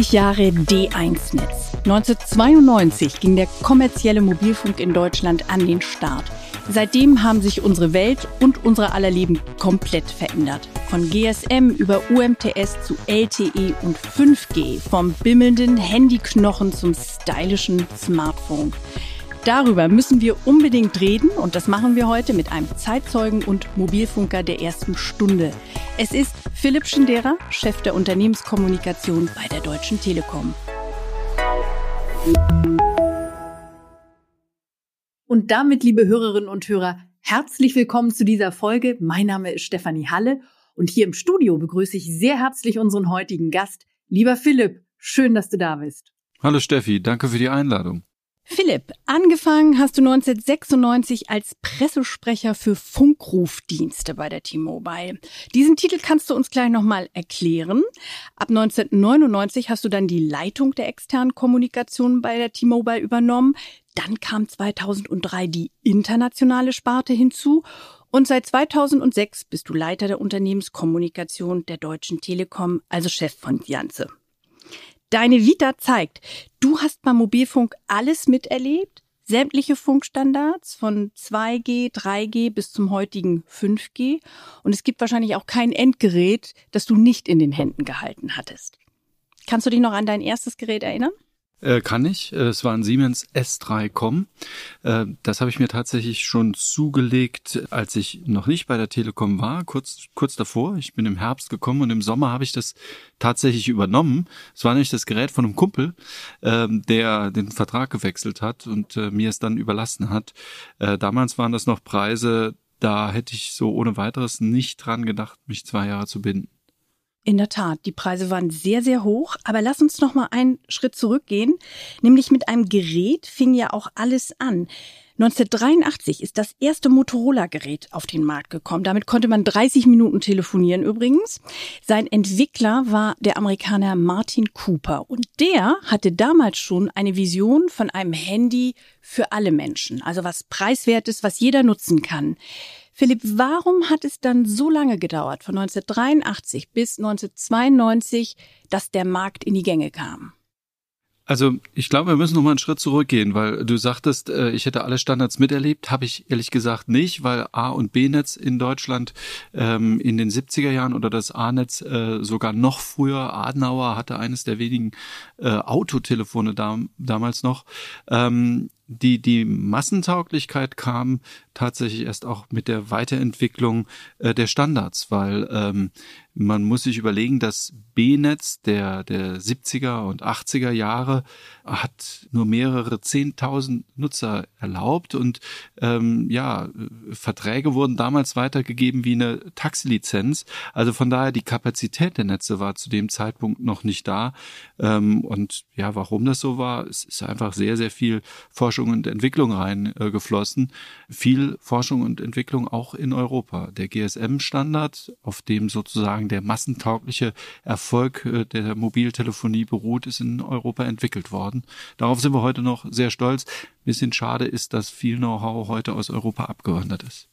30 Jahre D1-Netz. 1992 ging der kommerzielle Mobilfunk in Deutschland an den Start. Seitdem haben sich unsere Welt und unsere aller Leben komplett verändert. Von GSM über UMTS zu LTE und 5G, vom bimmelnden Handyknochen zum stylischen Smartphone. Darüber müssen wir unbedingt reden und das machen wir heute mit einem Zeitzeugen und Mobilfunker der ersten Stunde. Es ist Philipp Schindera, Chef der Unternehmenskommunikation bei der Deutschen Telekom. Und damit, liebe Hörerinnen und Hörer, herzlich willkommen zu dieser Folge. Mein Name ist Stefanie Halle und hier im Studio begrüße ich sehr herzlich unseren heutigen Gast. Lieber Philipp, schön, dass du da bist. Hallo Steffi, danke für die Einladung. Philipp, angefangen hast du 1996 als Pressesprecher für Funkrufdienste bei der T-Mobile. Diesen Titel kannst du uns gleich nochmal erklären. Ab 1999 hast du dann die Leitung der externen Kommunikation bei der T-Mobile übernommen. Dann kam 2003 die internationale Sparte hinzu und seit 2006 bist du Leiter der Unternehmenskommunikation der Deutschen Telekom, also Chef von Janze. Deine Vita zeigt, du hast beim Mobilfunk alles miterlebt, sämtliche Funkstandards von 2G, 3G bis zum heutigen 5G. Und es gibt wahrscheinlich auch kein Endgerät, das du nicht in den Händen gehalten hattest. Kannst du dich noch an dein erstes Gerät erinnern? Äh, kann ich. Äh, es war ein Siemens S3Com. Äh, das habe ich mir tatsächlich schon zugelegt, als ich noch nicht bei der Telekom war, kurz, kurz davor. Ich bin im Herbst gekommen und im Sommer habe ich das tatsächlich übernommen. Es war nämlich das Gerät von einem Kumpel, äh, der den Vertrag gewechselt hat und mir es dann überlassen hat. Damals waren das noch Preise, da hätte ich so ohne weiteres nicht dran gedacht, mich zwei Jahre zu binden. In der Tat, die Preise waren sehr, sehr hoch. Aber lass uns noch mal einen Schritt zurückgehen. Nämlich mit einem Gerät fing ja auch alles an. 1983 ist das erste Motorola-Gerät auf den Markt gekommen. Damit konnte man 30 Minuten telefonieren übrigens. Sein Entwickler war der Amerikaner Martin Cooper. Und der hatte damals schon eine Vision von einem Handy für alle Menschen. Also was preiswertes, was jeder nutzen kann. Philipp, warum hat es dann so lange gedauert, von 1983 bis 1992, dass der Markt in die Gänge kam? Also ich glaube, wir müssen noch mal einen Schritt zurückgehen, weil du sagtest, äh, ich hätte alle Standards miterlebt, habe ich ehrlich gesagt nicht, weil A und B-Netz in Deutschland ähm, in den 70er Jahren oder das A-Netz äh, sogar noch früher, Adenauer hatte eines der wenigen äh, Autotelefone da, damals noch. Ähm, die, die Massentauglichkeit kam tatsächlich erst auch mit der Weiterentwicklung äh, der Standards, weil ähm, man muss sich überlegen, das B-Netz der, der 70er und 80er Jahre hat nur mehrere Zehntausend Nutzer erlaubt und ähm, ja, Verträge wurden damals weitergegeben wie eine Taxilizenz. Also von daher die Kapazität der Netze war zu dem Zeitpunkt noch nicht da. Ähm, und ja, warum das so war, es ist einfach sehr, sehr viel Forschung und Entwicklung reingeflossen. Äh, viel Forschung und Entwicklung auch in Europa. Der GSM-Standard, auf dem sozusagen der massentaugliche Erfolg äh, der Mobiltelefonie beruht, ist in Europa entwickelt worden. Darauf sind wir heute noch sehr stolz. Ein bisschen schade ist, dass viel Know-how heute aus Europa abgewandert ist.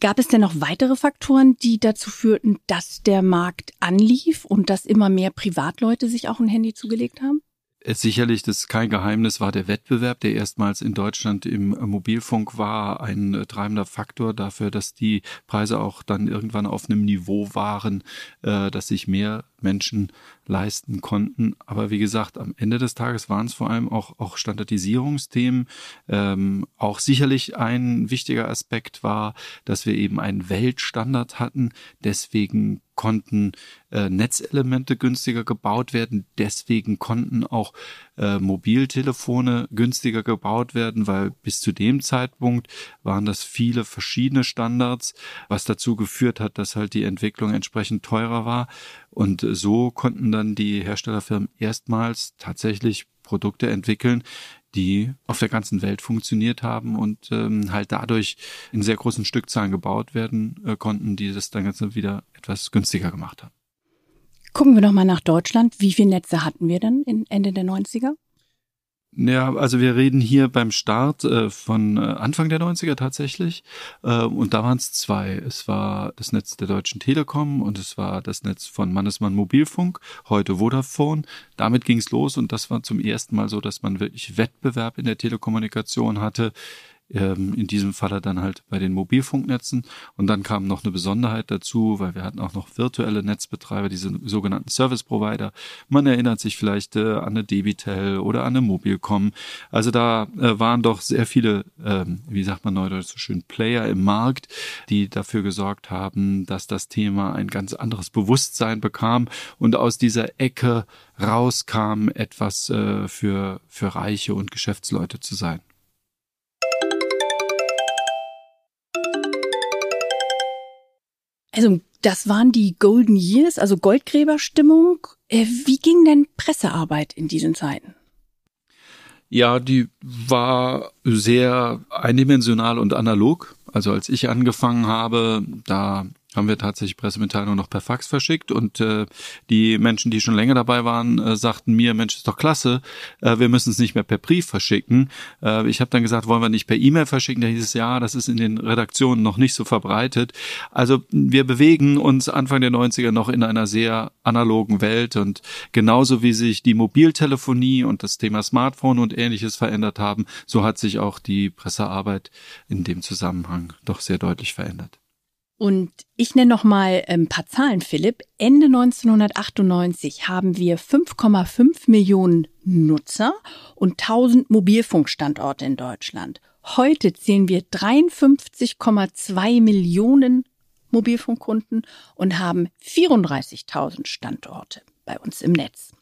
Gab es denn noch weitere Faktoren, die dazu führten, dass der Markt anlief und dass immer mehr Privatleute sich auch ein Handy zugelegt haben? Sicherlich, das ist kein Geheimnis, war der Wettbewerb, der erstmals in Deutschland im Mobilfunk war, ein äh, treibender Faktor dafür, dass die Preise auch dann irgendwann auf einem Niveau waren, äh, dass sich mehr Menschen leisten konnten. Aber wie gesagt, am Ende des Tages waren es vor allem auch, auch Standardisierungsthemen. Ähm, auch sicherlich ein wichtiger Aspekt war, dass wir eben einen Weltstandard hatten. Deswegen konnten äh, Netzelemente günstiger gebaut werden. Deswegen konnten auch äh, Mobiltelefone günstiger gebaut werden, weil bis zu dem Zeitpunkt waren das viele verschiedene Standards, was dazu geführt hat, dass halt die Entwicklung entsprechend teurer war. Und so konnten dann die Herstellerfirmen erstmals tatsächlich Produkte entwickeln, die auf der ganzen Welt funktioniert haben und ähm, halt dadurch in sehr großen Stückzahlen gebaut werden äh, konnten, die das dann Ganze wieder etwas günstiger gemacht haben. Gucken wir noch mal nach Deutschland. Wie viele Netze hatten wir denn Ende der 90er? Ja, also wir reden hier beim Start äh, von äh, Anfang der 90er tatsächlich. Äh, und da waren es zwei. Es war das Netz der Deutschen Telekom und es war das Netz von Mannesmann Mobilfunk, heute Vodafone. Damit ging es los und das war zum ersten Mal so, dass man wirklich Wettbewerb in der Telekommunikation hatte ähm, in diesem Falle dann halt bei den Mobilfunknetzen. Und dann kam noch eine Besonderheit dazu, weil wir hatten auch noch virtuelle Netzbetreiber, diese sogenannten Service Provider. Man erinnert sich vielleicht äh, an eine Debitel oder an eine Mobilcom. Also da äh, waren doch sehr viele, ähm, wie sagt man neudeutsch so schön, Player im Markt, die dafür gesorgt haben, dass das Thema ein ganz anderes Bewusstsein bekam und aus dieser Ecke rauskam, etwas äh, für, für Reiche und Geschäftsleute zu sein. Also das waren die Golden Years, also Goldgräberstimmung. Äh, wie ging denn Pressearbeit in diesen Zeiten? Ja, die war sehr eindimensional und analog. Also als ich angefangen habe, da haben wir tatsächlich Pressemitteilungen noch per Fax verschickt und äh, die Menschen, die schon länger dabei waren, äh, sagten mir, Mensch, ist doch klasse, äh, wir müssen es nicht mehr per Brief verschicken. Äh, ich habe dann gesagt, wollen wir nicht per E-Mail verschicken? Da hieß es, ja, das ist in den Redaktionen noch nicht so verbreitet. Also wir bewegen uns Anfang der 90er noch in einer sehr analogen Welt und genauso wie sich die Mobiltelefonie und das Thema Smartphone und ähnliches verändert haben, so hat sich auch die Pressearbeit in dem Zusammenhang doch sehr deutlich verändert. Und ich nenne noch mal ein paar Zahlen, Philipp. Ende 1998 haben wir 5,5 Millionen Nutzer und 1000 Mobilfunkstandorte in Deutschland. Heute zählen wir 53,2 Millionen Mobilfunkkunden und haben 34.000 Standorte bei uns im Netz.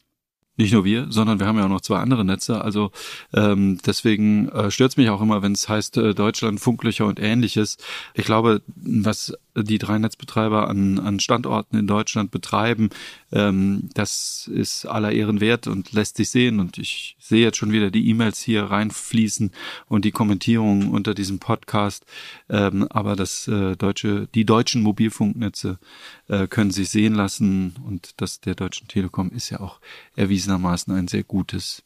Nicht nur wir, sondern wir haben ja auch noch zwei andere Netze. Also ähm, deswegen äh, stört mich auch immer, wenn es heißt äh, Deutschland, Funklöcher und ähnliches. Ich glaube, was die drei Netzbetreiber an, an Standorten in Deutschland betreiben, ähm, das ist aller Ehren wert und lässt sich sehen. Und ich sehe jetzt schon wieder die E-Mails hier reinfließen und die Kommentierungen unter diesem Podcast. Ähm, aber das äh, deutsche, die deutschen Mobilfunknetze äh, können sich sehen lassen und das der Deutschen Telekom ist ja auch erwiesenermaßen ein sehr gutes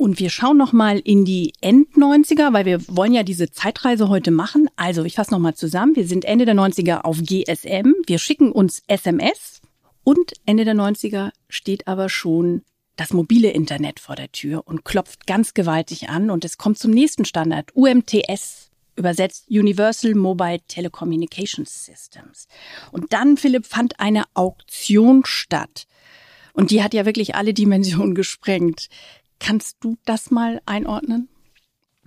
und wir schauen noch mal in die End-90er, weil wir wollen ja diese Zeitreise heute machen. Also ich fasse noch mal zusammen. Wir sind Ende der 90er auf GSM. Wir schicken uns SMS. Und Ende der 90er steht aber schon das mobile Internet vor der Tür und klopft ganz gewaltig an. Und es kommt zum nächsten Standard, UMTS, übersetzt Universal Mobile Telecommunications Systems. Und dann, Philipp, fand eine Auktion statt. Und die hat ja wirklich alle Dimensionen gesprengt. Kannst du das mal einordnen?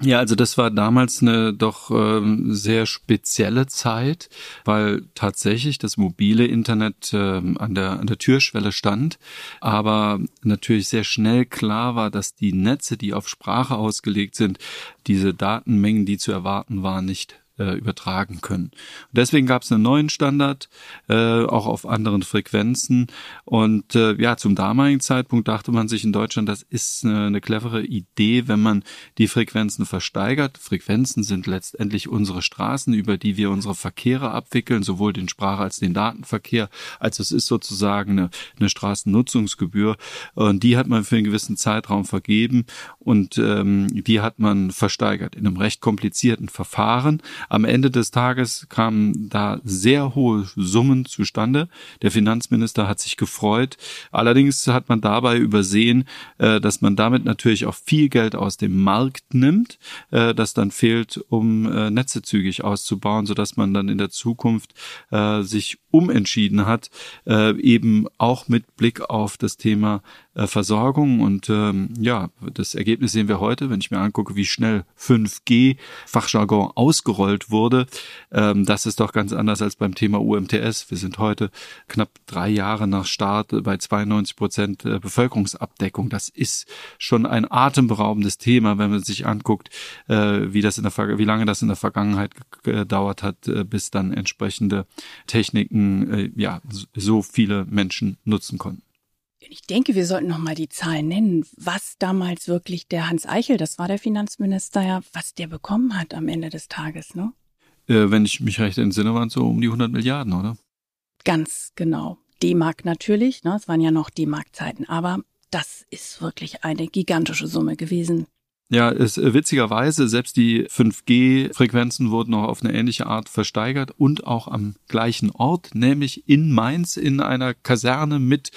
Ja, also das war damals eine doch ähm, sehr spezielle Zeit, weil tatsächlich das mobile Internet ähm, an der an der Türschwelle stand, aber natürlich sehr schnell klar war, dass die Netze, die auf Sprache ausgelegt sind, diese Datenmengen, die zu erwarten waren, nicht äh, übertragen können. Deswegen gab es einen neuen Standard, äh, auch auf anderen Frequenzen. Und äh, ja, zum damaligen Zeitpunkt dachte man sich in Deutschland, das ist eine, eine clevere Idee, wenn man die Frequenzen versteigert. Frequenzen sind letztendlich unsere Straßen, über die wir unsere Verkehre abwickeln, sowohl den Sprache- als den Datenverkehr. Also es ist sozusagen eine, eine Straßennutzungsgebühr. Und die hat man für einen gewissen Zeitraum vergeben und ähm, die hat man versteigert in einem recht komplizierten Verfahren. Am Ende des Tages kamen da sehr hohe Summen zustande. Der Finanzminister hat sich gefreut. Allerdings hat man dabei übersehen, äh, dass man damit natürlich auch viel Geld aus dem Markt nimmt, äh, das dann fehlt, um äh, Netze zügig auszubauen, sodass man dann in der Zukunft sich umentschieden hat, eben auch mit Blick auf das Thema Versorgung. Und ähm, ja, das Ergebnis sehen wir heute, wenn ich mir angucke, wie schnell 5G Fachjargon ausgerollt wurde. Ähm, das ist doch ganz anders als beim Thema UMTS. Wir sind heute knapp drei Jahre nach Start bei 92 Prozent äh, Bevölkerungsabdeckung. Das ist schon ein atemberaubendes Thema, wenn man sich anguckt, äh, wie das in der wie lange das in der Vergangenheit gedauert hat, äh, bis dann entsprechende Techniken äh, ja so viele Menschen nutzen konnten. Ich denke, wir sollten noch mal die Zahlen nennen, was damals wirklich der Hans Eichel, das war der Finanzminister, ja, was der bekommen hat am Ende des Tages, ne? Äh, wenn ich mich recht entsinne, waren es so um die 100 Milliarden, oder? Ganz genau. D-Mark natürlich, ne? Es waren ja noch D-Mark-Zeiten, aber das ist wirklich eine gigantische Summe gewesen. Ja, ist äh, witzigerweise, selbst die 5G-Frequenzen wurden noch auf eine ähnliche Art versteigert und auch am gleichen Ort, nämlich in Mainz in einer Kaserne mit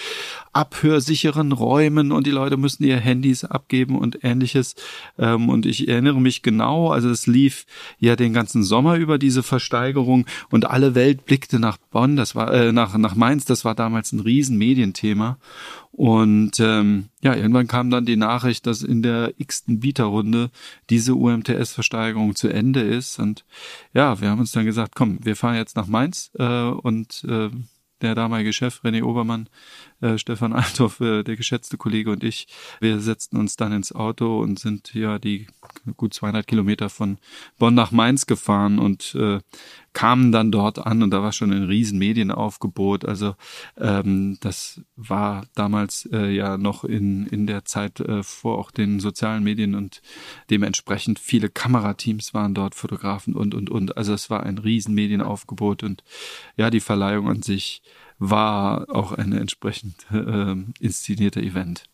abhörsicheren Räumen und die Leute mussten ihr Handys abgeben und ähnliches. Ähm, und ich erinnere mich genau, also es lief ja den ganzen Sommer über diese Versteigerung und alle Welt blickte nach Bonn, das war äh, nach, nach Mainz, das war damals ein riesen Medienthema. Und ähm, ja, irgendwann kam dann die Nachricht, dass in der x-ten Bieterrunde diese UMTS-Versteigerung zu Ende ist. Und ja, wir haben uns dann gesagt, komm, wir fahren jetzt nach Mainz äh, und äh, der damalige Chef René Obermann, äh, Stefan Althoff, äh, der geschätzte Kollege und ich, wir setzten uns dann ins Auto und sind ja die gut 200 Kilometer von Bonn nach Mainz gefahren und äh, kamen dann dort an und da war schon ein riesen Medienaufgebot. Also ähm, das war damals äh, ja noch in, in der Zeit äh, vor auch den sozialen Medien und dementsprechend viele Kamerateams waren dort, Fotografen und, und, und. Also es war ein riesen Medienaufgebot und ja, die Verleihung an sich war auch ein entsprechend äh, inszenierter Event.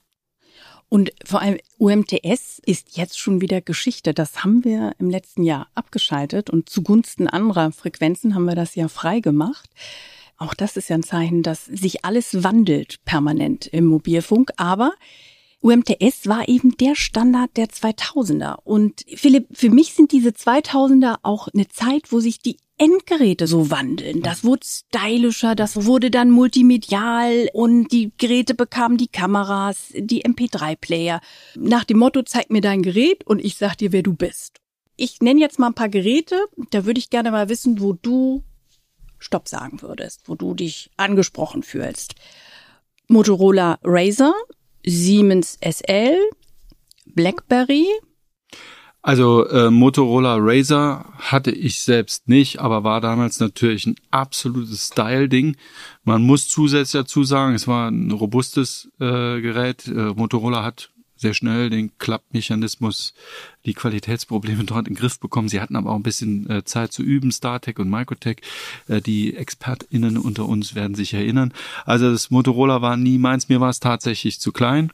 Und vor allem UMTS ist jetzt schon wieder Geschichte. Das haben wir im letzten Jahr abgeschaltet und zugunsten anderer Frequenzen haben wir das ja frei gemacht. Auch das ist ja ein Zeichen, dass sich alles wandelt permanent im Mobilfunk. Aber UMTS war eben der Standard der 2000er. Und Philipp, für mich sind diese 2000er auch eine Zeit, wo sich die Endgeräte so wandeln. Das wurde stylischer, das wurde dann multimedial und die Geräte bekamen die Kameras, die MP3-Player. Nach dem Motto, zeig mir dein Gerät und ich sag dir, wer du bist. Ich nenne jetzt mal ein paar Geräte, da würde ich gerne mal wissen, wo du Stopp sagen würdest, wo du dich angesprochen fühlst. Motorola Razer, Siemens SL, BlackBerry, also äh, Motorola Razer hatte ich selbst nicht, aber war damals natürlich ein absolutes Style-Ding. Man muss zusätzlich dazu sagen, es war ein robustes äh, Gerät. Äh, Motorola hat sehr schnell den Klappmechanismus, die Qualitätsprobleme dort in den Griff bekommen. Sie hatten aber auch ein bisschen äh, Zeit zu üben, StarTech und Microtech. Äh, die ExpertInnen unter uns werden sich erinnern. Also das Motorola war nie meins, mir war es tatsächlich zu klein.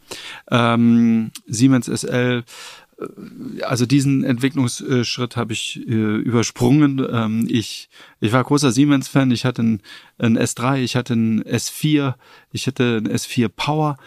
Ähm, Siemens SL also diesen Entwicklungsschritt habe ich äh, übersprungen. Ähm, ich, ich war großer Siemens-Fan. Ich hatte ein, ein, S3, ich hatte ein S4, ich hatte ein S4 Power.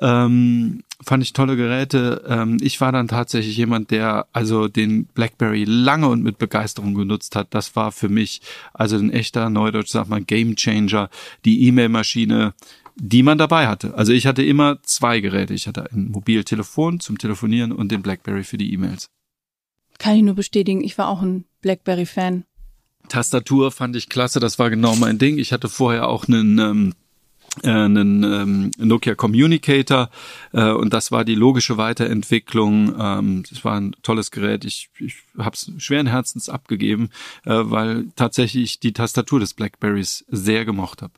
Ähm, fand ich tolle Geräte. Ähm, ich war dann tatsächlich jemand, der also den BlackBerry lange und mit Begeisterung genutzt hat. Das war für mich also ein echter Neudeutsch, sag mal, Game Changer. Die E-Mail-Maschine die man dabei hatte. Also ich hatte immer zwei Geräte. Ich hatte ein Mobiltelefon zum Telefonieren und den BlackBerry für die E-Mails. Kann ich nur bestätigen, ich war auch ein BlackBerry-Fan. Tastatur fand ich klasse, das war genau mein Ding. Ich hatte vorher auch einen ähm, äh, einen ähm, Nokia Communicator äh, und das war die logische Weiterentwicklung. Ähm, das war ein tolles Gerät. Ich, ich habe es schweren Herzens abgegeben, äh, weil tatsächlich die Tastatur des Blackberries sehr gemocht habe.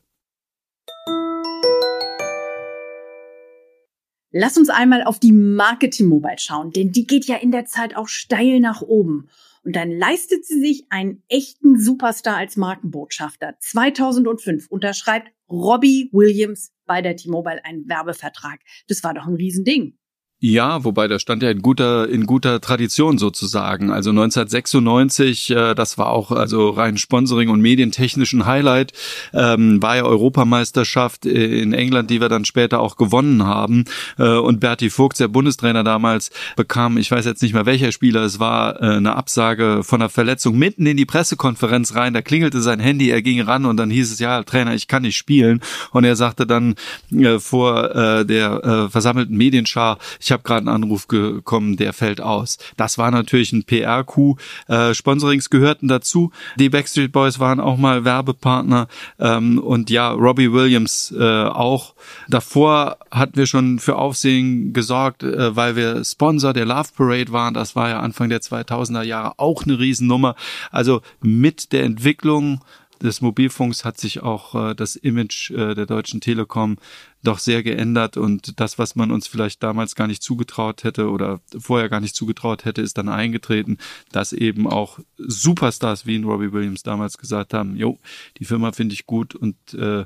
Lass uns einmal auf die Marke T-Mobile schauen, denn die geht ja in der Zeit auch steil nach oben. Und dann leistet sie sich einen echten Superstar als Markenbotschafter. 2005 unterschreibt Robbie Williams bei der T-Mobile einen Werbevertrag. Das war doch ein Riesending. Ja, wobei da stand ja in guter in guter Tradition sozusagen. Also 1996, äh, das war auch also rein Sponsoring und medientechnischen Highlight, ähm, war ja Europameisterschaft in England, die wir dann später auch gewonnen haben. Äh, und Berti Vogt, der Bundestrainer damals, bekam, ich weiß jetzt nicht mehr welcher Spieler, es war äh, eine Absage von einer Verletzung mitten in die Pressekonferenz rein. Da klingelte sein Handy, er ging ran und dann hieß es ja Trainer, ich kann nicht spielen. Und er sagte dann äh, vor äh, der äh, versammelten Medienschar ich habe gerade einen Anruf gekommen, der fällt aus. Das war natürlich ein PR-Coup. Äh, Sponsorings gehörten dazu. Die Backstreet Boys waren auch mal Werbepartner ähm, und ja, Robbie Williams äh, auch. Davor hatten wir schon für Aufsehen gesorgt, äh, weil wir Sponsor der Love Parade waren. Das war ja Anfang der 2000er Jahre auch eine Riesennummer. Also mit der Entwicklung des Mobilfunks hat sich auch äh, das Image äh, der Deutschen Telekom doch sehr geändert und das, was man uns vielleicht damals gar nicht zugetraut hätte oder vorher gar nicht zugetraut hätte, ist dann eingetreten, dass eben auch Superstars wie Robbie Williams damals gesagt haben, jo, die Firma finde ich gut und äh,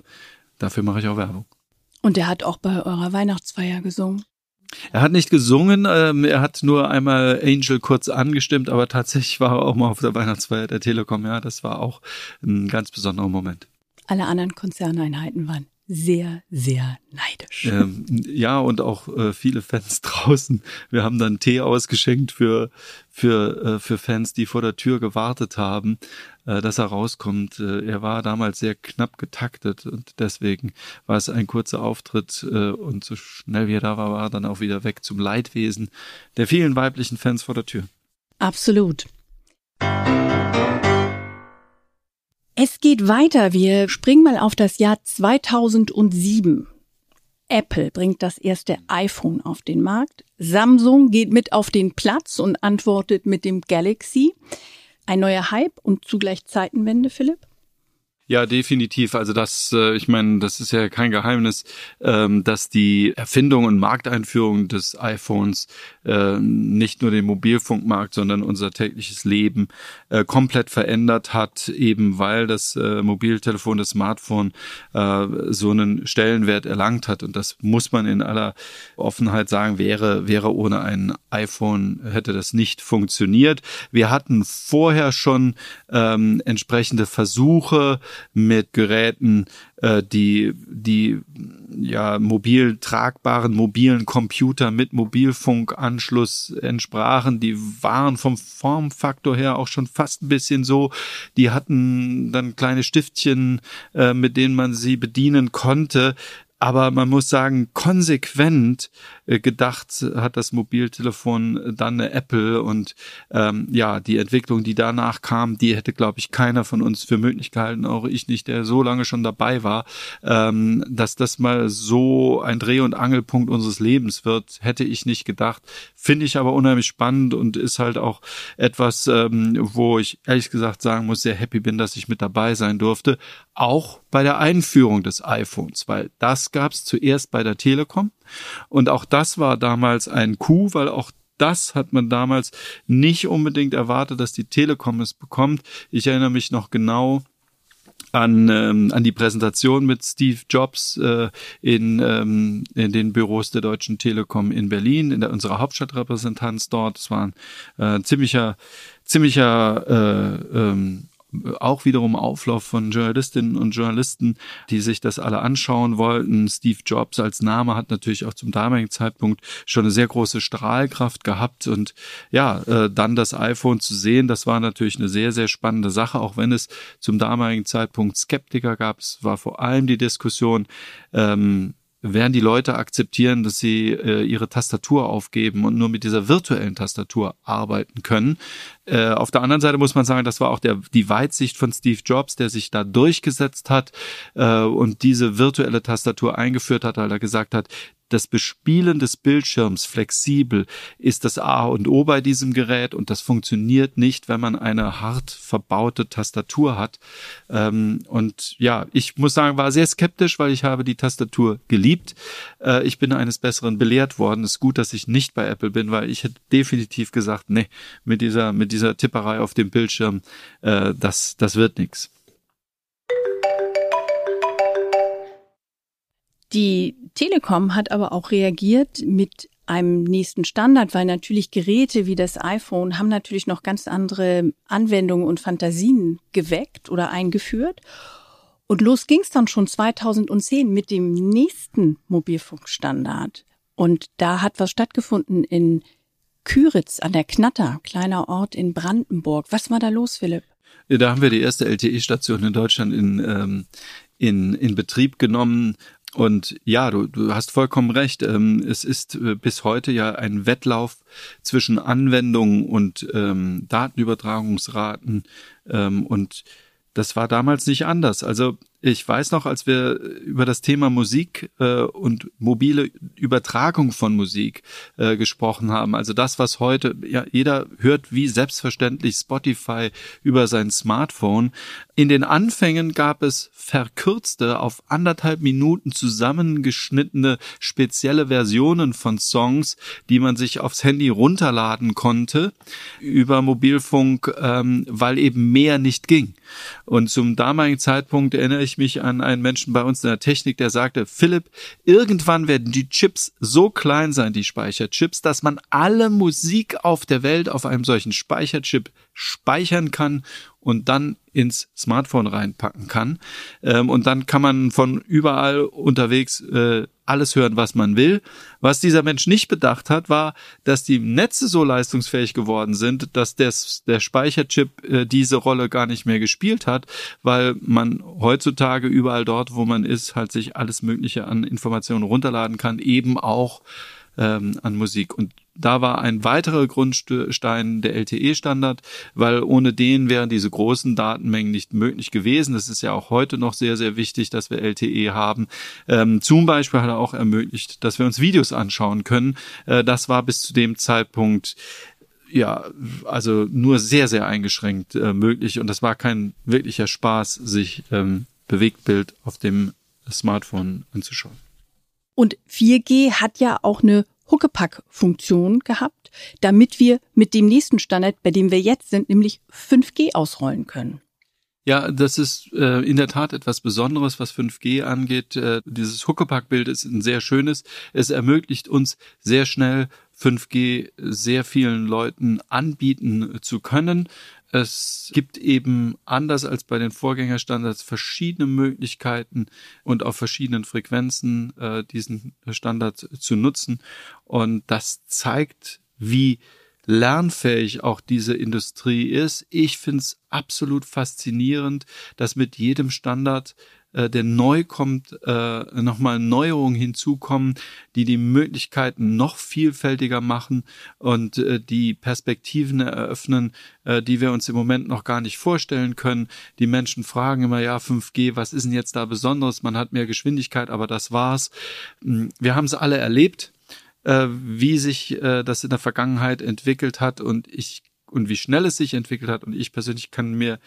dafür mache ich auch Werbung. Und er hat auch bei eurer Weihnachtsfeier gesungen. Er hat nicht gesungen, ähm, er hat nur einmal Angel kurz angestimmt, aber tatsächlich war er auch mal auf der Weihnachtsfeier der Telekom. Ja, das war auch ein ganz besonderer Moment. Alle anderen Konzerneinheiten waren sehr, sehr neidisch. Ähm, ja, und auch äh, viele Fans draußen. Wir haben dann Tee ausgeschenkt für, für, äh, für Fans, die vor der Tür gewartet haben, äh, dass er rauskommt. Äh, er war damals sehr knapp getaktet und deswegen war es ein kurzer Auftritt äh, und so schnell wie er da war, war er dann auch wieder weg zum Leidwesen der vielen weiblichen Fans vor der Tür. Absolut. Es geht weiter. Wir springen mal auf das Jahr 2007. Apple bringt das erste iPhone auf den Markt. Samsung geht mit auf den Platz und antwortet mit dem Galaxy. Ein neuer Hype und zugleich Zeitenwende, Philipp? Ja, definitiv. Also das, äh, ich meine, das ist ja kein Geheimnis, ähm, dass die Erfindung und Markteinführung des iPhones äh, nicht nur den Mobilfunkmarkt, sondern unser tägliches Leben äh, komplett verändert hat, eben weil das Mobiltelefon, das Smartphone so einen Stellenwert erlangt hat. Und das muss man in aller Offenheit sagen, wäre, wäre ohne ein iPhone, hätte das nicht funktioniert. Wir hatten vorher schon ähm, entsprechende Versuche, mit Geräten, äh, die, die ja mobil tragbaren mobilen Computer mit Mobilfunkanschluss entsprachen. Die waren vom Formfaktor her auch schon fast ein bisschen so. Die hatten dann kleine Stiftchen, äh, mit denen man sie bedienen konnte. Aber man muss sagen, konsequent äh, gedacht hat das Mobiltelefon dann eine Apple und ähm, ja, die Entwicklung, die danach kam, die hätte, glaube ich, keiner von uns für möglich gehalten, auch ich nicht, der so lange schon dabei war, ähm, dass das mal so ein Dreh- und Angelpunkt unseres Lebens wird, hätte ich nicht gedacht. Finde ich aber unheimlich spannend und ist halt auch etwas, ähm, wo ich ehrlich gesagt sagen muss, sehr happy bin, dass ich mit dabei sein durfte. Auch bei der Einführung des iPhones, weil das gab es zuerst bei der Telekom und auch das war damals ein Coup, weil auch das hat man damals nicht unbedingt erwartet, dass die Telekom es bekommt. Ich erinnere mich noch genau an, ähm, an die Präsentation mit Steve Jobs äh, in, ähm, in den Büros der Deutschen Telekom in Berlin, in der, unserer Hauptstadtrepräsentanz dort. Es war ein äh, ziemlicher, ziemlicher äh, ähm, auch wiederum Auflauf von Journalistinnen und Journalisten, die sich das alle anschauen wollten. Steve Jobs als Name hat natürlich auch zum damaligen Zeitpunkt schon eine sehr große Strahlkraft gehabt und ja, äh, dann das iPhone zu sehen, das war natürlich eine sehr, sehr spannende Sache, auch wenn es zum damaligen Zeitpunkt Skeptiker gab. Es war vor allem die Diskussion, ähm, werden die Leute akzeptieren, dass sie äh, ihre Tastatur aufgeben und nur mit dieser virtuellen Tastatur arbeiten können. Äh, auf der anderen Seite muss man sagen, das war auch der, die Weitsicht von Steve Jobs, der sich da durchgesetzt hat äh, und diese virtuelle Tastatur eingeführt hat, weil er gesagt hat, das Bespielen des Bildschirms flexibel ist das A und O bei diesem Gerät und das funktioniert nicht, wenn man eine hart verbaute Tastatur hat. Ähm, und ja, ich muss sagen, war sehr skeptisch, weil ich habe die Tastatur geliebt. Äh, ich bin eines Besseren belehrt worden. Es ist gut, dass ich nicht bei Apple bin, weil ich hätte definitiv gesagt, nee, mit dieser, mit dieser Tipperei auf dem Bildschirm, äh, das, das wird nichts. Die Telekom hat aber auch reagiert mit einem nächsten Standard, weil natürlich Geräte wie das iPhone haben natürlich noch ganz andere Anwendungen und Fantasien geweckt oder eingeführt. Und los ging es dann schon 2010 mit dem nächsten Mobilfunkstandard. Und da hat was stattgefunden in Küritz an der Knatter, kleiner Ort in Brandenburg. Was war da los, Philipp? Da haben wir die erste LTE-Station in Deutschland in, ähm, in, in Betrieb genommen und ja, du, du hast vollkommen recht. Ähm, es ist äh, bis heute ja ein Wettlauf zwischen Anwendungen und ähm, Datenübertragungsraten. Ähm, und das war damals nicht anders. Also ich weiß noch, als wir über das Thema Musik äh, und mobile Übertragung von Musik äh, gesprochen haben, also das, was heute ja jeder hört, wie selbstverständlich Spotify über sein Smartphone. In den Anfängen gab es verkürzte, auf anderthalb Minuten zusammengeschnittene spezielle Versionen von Songs, die man sich aufs Handy runterladen konnte über Mobilfunk, ähm, weil eben mehr nicht ging. Und zum damaligen Zeitpunkt erinnere ich ich mich an einen Menschen bei uns in der Technik, der sagte, Philipp, irgendwann werden die Chips so klein sein, die Speicherchips, dass man alle Musik auf der Welt auf einem solchen Speicherchip speichern kann und dann ins Smartphone reinpacken kann. Ähm, und dann kann man von überall unterwegs äh, alles hören, was man will. Was dieser Mensch nicht bedacht hat, war, dass die Netze so leistungsfähig geworden sind, dass des, der Speicherchip äh, diese Rolle gar nicht mehr gespielt hat, weil man heutzutage überall dort, wo man ist, halt sich alles Mögliche an Informationen runterladen kann, eben auch ähm, an Musik. Und da war ein weiterer Grundstein der LTE-Standard, weil ohne den wären diese großen Datenmengen nicht möglich gewesen. Das ist ja auch heute noch sehr, sehr wichtig, dass wir LTE haben. Ähm, zum Beispiel hat er auch ermöglicht, dass wir uns Videos anschauen können. Äh, das war bis zu dem Zeitpunkt ja, also nur sehr, sehr eingeschränkt äh, möglich und das war kein wirklicher Spaß, sich ähm, Bewegtbild auf dem Smartphone anzuschauen. Und 4G hat ja auch eine Huckepack-Funktion gehabt, damit wir mit dem nächsten Standard, bei dem wir jetzt sind, nämlich 5G ausrollen können. Ja, das ist äh, in der Tat etwas Besonderes, was 5G angeht. Äh, dieses Huckepack-Bild ist ein sehr schönes. Es ermöglicht uns sehr schnell 5G sehr vielen Leuten anbieten zu können. Es gibt eben anders als bei den Vorgängerstandards verschiedene Möglichkeiten und auf verschiedenen Frequenzen äh, diesen Standard zu nutzen. Und das zeigt, wie lernfähig auch diese Industrie ist. Ich finde es absolut faszinierend, dass mit jedem Standard äh, der neu kommt, äh, nochmal Neuerungen hinzukommen, die die Möglichkeiten noch vielfältiger machen und äh, die Perspektiven eröffnen, äh, die wir uns im Moment noch gar nicht vorstellen können. Die Menschen fragen immer, ja, 5G, was ist denn jetzt da Besonderes? Man hat mehr Geschwindigkeit, aber das war's. Hm, wir haben es alle erlebt, äh, wie sich äh, das in der Vergangenheit entwickelt hat und ich und wie schnell es sich entwickelt hat. Und ich persönlich kann mir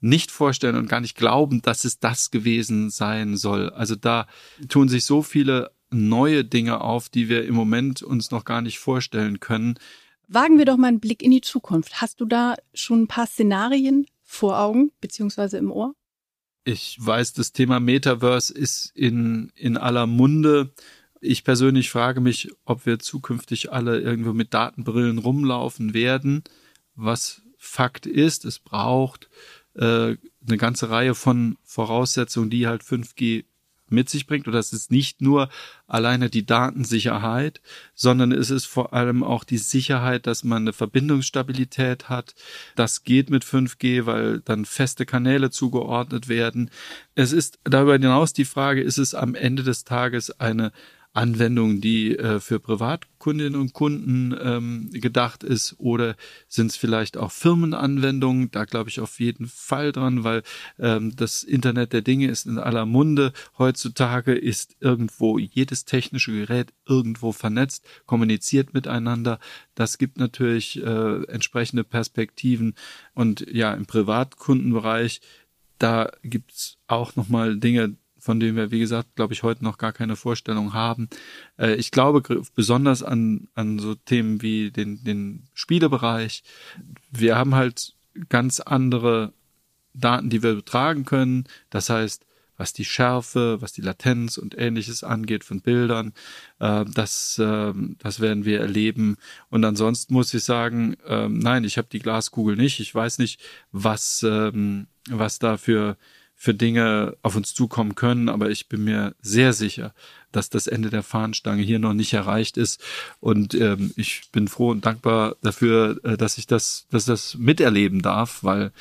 nicht vorstellen und gar nicht glauben, dass es das gewesen sein soll. Also da tun sich so viele neue Dinge auf, die wir im Moment uns noch gar nicht vorstellen können. Wagen wir doch mal einen Blick in die Zukunft. Hast du da schon ein paar Szenarien vor Augen beziehungsweise im Ohr? Ich weiß, das Thema Metaverse ist in, in aller Munde. Ich persönlich frage mich, ob wir zukünftig alle irgendwo mit Datenbrillen rumlaufen werden. Was Fakt ist, es braucht äh, eine ganze Reihe von Voraussetzungen, die halt 5G mit sich bringt. Und das ist nicht nur alleine die Datensicherheit, sondern es ist vor allem auch die Sicherheit, dass man eine Verbindungsstabilität hat. Das geht mit 5G, weil dann feste Kanäle zugeordnet werden. Es ist darüber hinaus die Frage, ist es am Ende des Tages eine Anwendung, die äh, für Privatkundinnen und Kunden ähm, gedacht ist oder sind es vielleicht auch Firmenanwendungen? Da glaube ich auf jeden Fall dran, weil ähm, das Internet der Dinge ist in aller Munde. Heutzutage ist irgendwo jedes technische Gerät irgendwo vernetzt, kommuniziert miteinander. Das gibt natürlich äh, entsprechende Perspektiven und ja, im Privatkundenbereich da gibt's auch nochmal Dinge, von dem wir, wie gesagt, glaube ich, heute noch gar keine Vorstellung haben. Äh, ich glaube besonders an, an so Themen wie den, den Spielebereich. Wir haben halt ganz andere Daten, die wir betragen können. Das heißt, was die Schärfe, was die Latenz und ähnliches angeht von Bildern, äh, das, äh, das werden wir erleben. Und ansonsten muss ich sagen, äh, nein, ich habe die Glaskugel nicht. Ich weiß nicht, was, ähm, was da für für Dinge auf uns zukommen können, aber ich bin mir sehr sicher, dass das Ende der Fahnenstange hier noch nicht erreicht ist. Und ähm, ich bin froh und dankbar dafür, äh, dass ich das, dass das miterleben darf, weil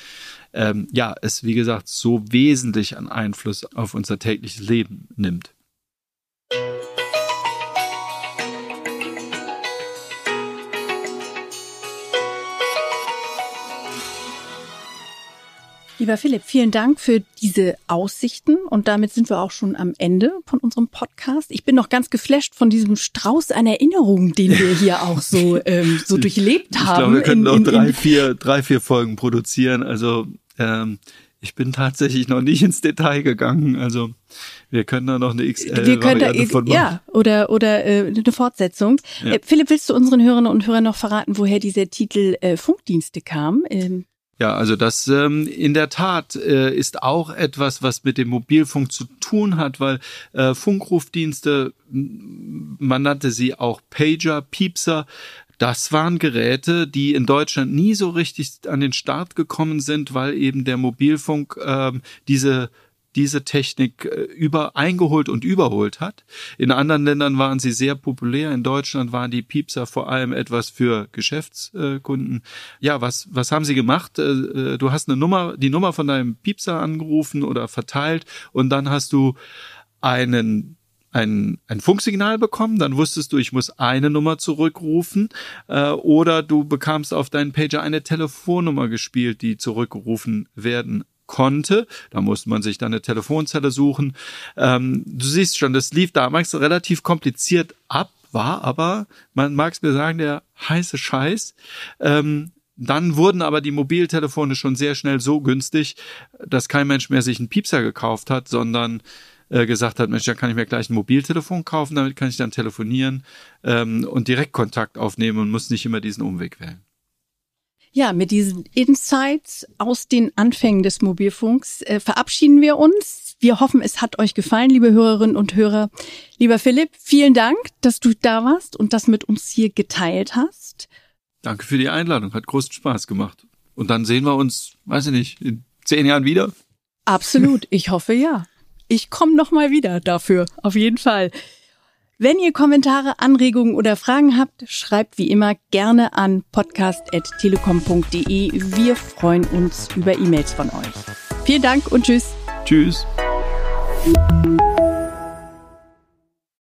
ähm, ja, es wie gesagt so wesentlich an Einfluss auf unser tägliches Leben nimmt. Lieber Philipp, vielen Dank für diese Aussichten und damit sind wir auch schon am Ende von unserem Podcast. Ich bin noch ganz geflasht von diesem Strauß an Erinnerungen, den wir hier auch so ähm, so durchlebt haben. Ich glaube, wir können noch drei, vier, drei, vier Folgen produzieren. Also ähm, ich bin tatsächlich noch nicht ins Detail gegangen. Also wir können da noch eine XL wir können da, von machen. Ja, oder oder äh, eine Fortsetzung. Ja. Äh, Philipp, willst du unseren Hörerinnen und Hörern noch verraten, woher dieser Titel äh, Funkdienste kam? Ähm Ja, also das ähm, in der Tat äh, ist auch etwas, was mit dem Mobilfunk zu tun hat, weil äh, Funkrufdienste, man nannte sie auch Pager, Piepser, das waren Geräte, die in Deutschland nie so richtig an den Start gekommen sind, weil eben der Mobilfunk ähm, diese diese Technik äh, über eingeholt und überholt hat. In anderen Ländern waren sie sehr populär. In Deutschland waren die Piepser vor allem etwas für Geschäftskunden. Ja, was was haben sie gemacht? Äh, äh, du hast eine Nummer, die Nummer von deinem Piepser angerufen oder verteilt und dann hast du einen ein, ein Funksignal bekommen, dann wusstest du, ich muss eine Nummer zurückrufen, äh, oder du bekamst auf deinen Pager eine Telefonnummer gespielt, die zurückgerufen werden konnte. Da musste man sich dann eine Telefonzelle suchen. Ähm, du siehst schon, das lief damals relativ kompliziert ab, war aber, man mag es mir sagen, der heiße Scheiß. Ähm, dann wurden aber die Mobiltelefone schon sehr schnell so günstig, dass kein Mensch mehr sich einen Piepser gekauft hat, sondern äh, gesagt hat, Mensch, da kann ich mir gleich ein Mobiltelefon kaufen, damit kann ich dann telefonieren ähm, und direkt Kontakt aufnehmen und muss nicht immer diesen Umweg wählen. Ja, mit diesen Insights aus den Anfängen des Mobilfunks äh, verabschieden wir uns. Wir hoffen, es hat euch gefallen, liebe Hörerinnen und Hörer. Lieber Philipp, vielen Dank, dass du da warst und das mit uns hier geteilt hast. Danke für die Einladung, hat großen Spaß gemacht. Und dann sehen wir uns, weiß ich nicht, in zehn Jahren wieder. Absolut, ich hoffe ja. Ich komme noch mal wieder dafür, auf jeden Fall. Wenn ihr Kommentare, Anregungen oder Fragen habt, schreibt wie immer gerne an podcast.telekom.de. Wir freuen uns über E-Mails von euch. Vielen Dank und tschüss. Tschüss.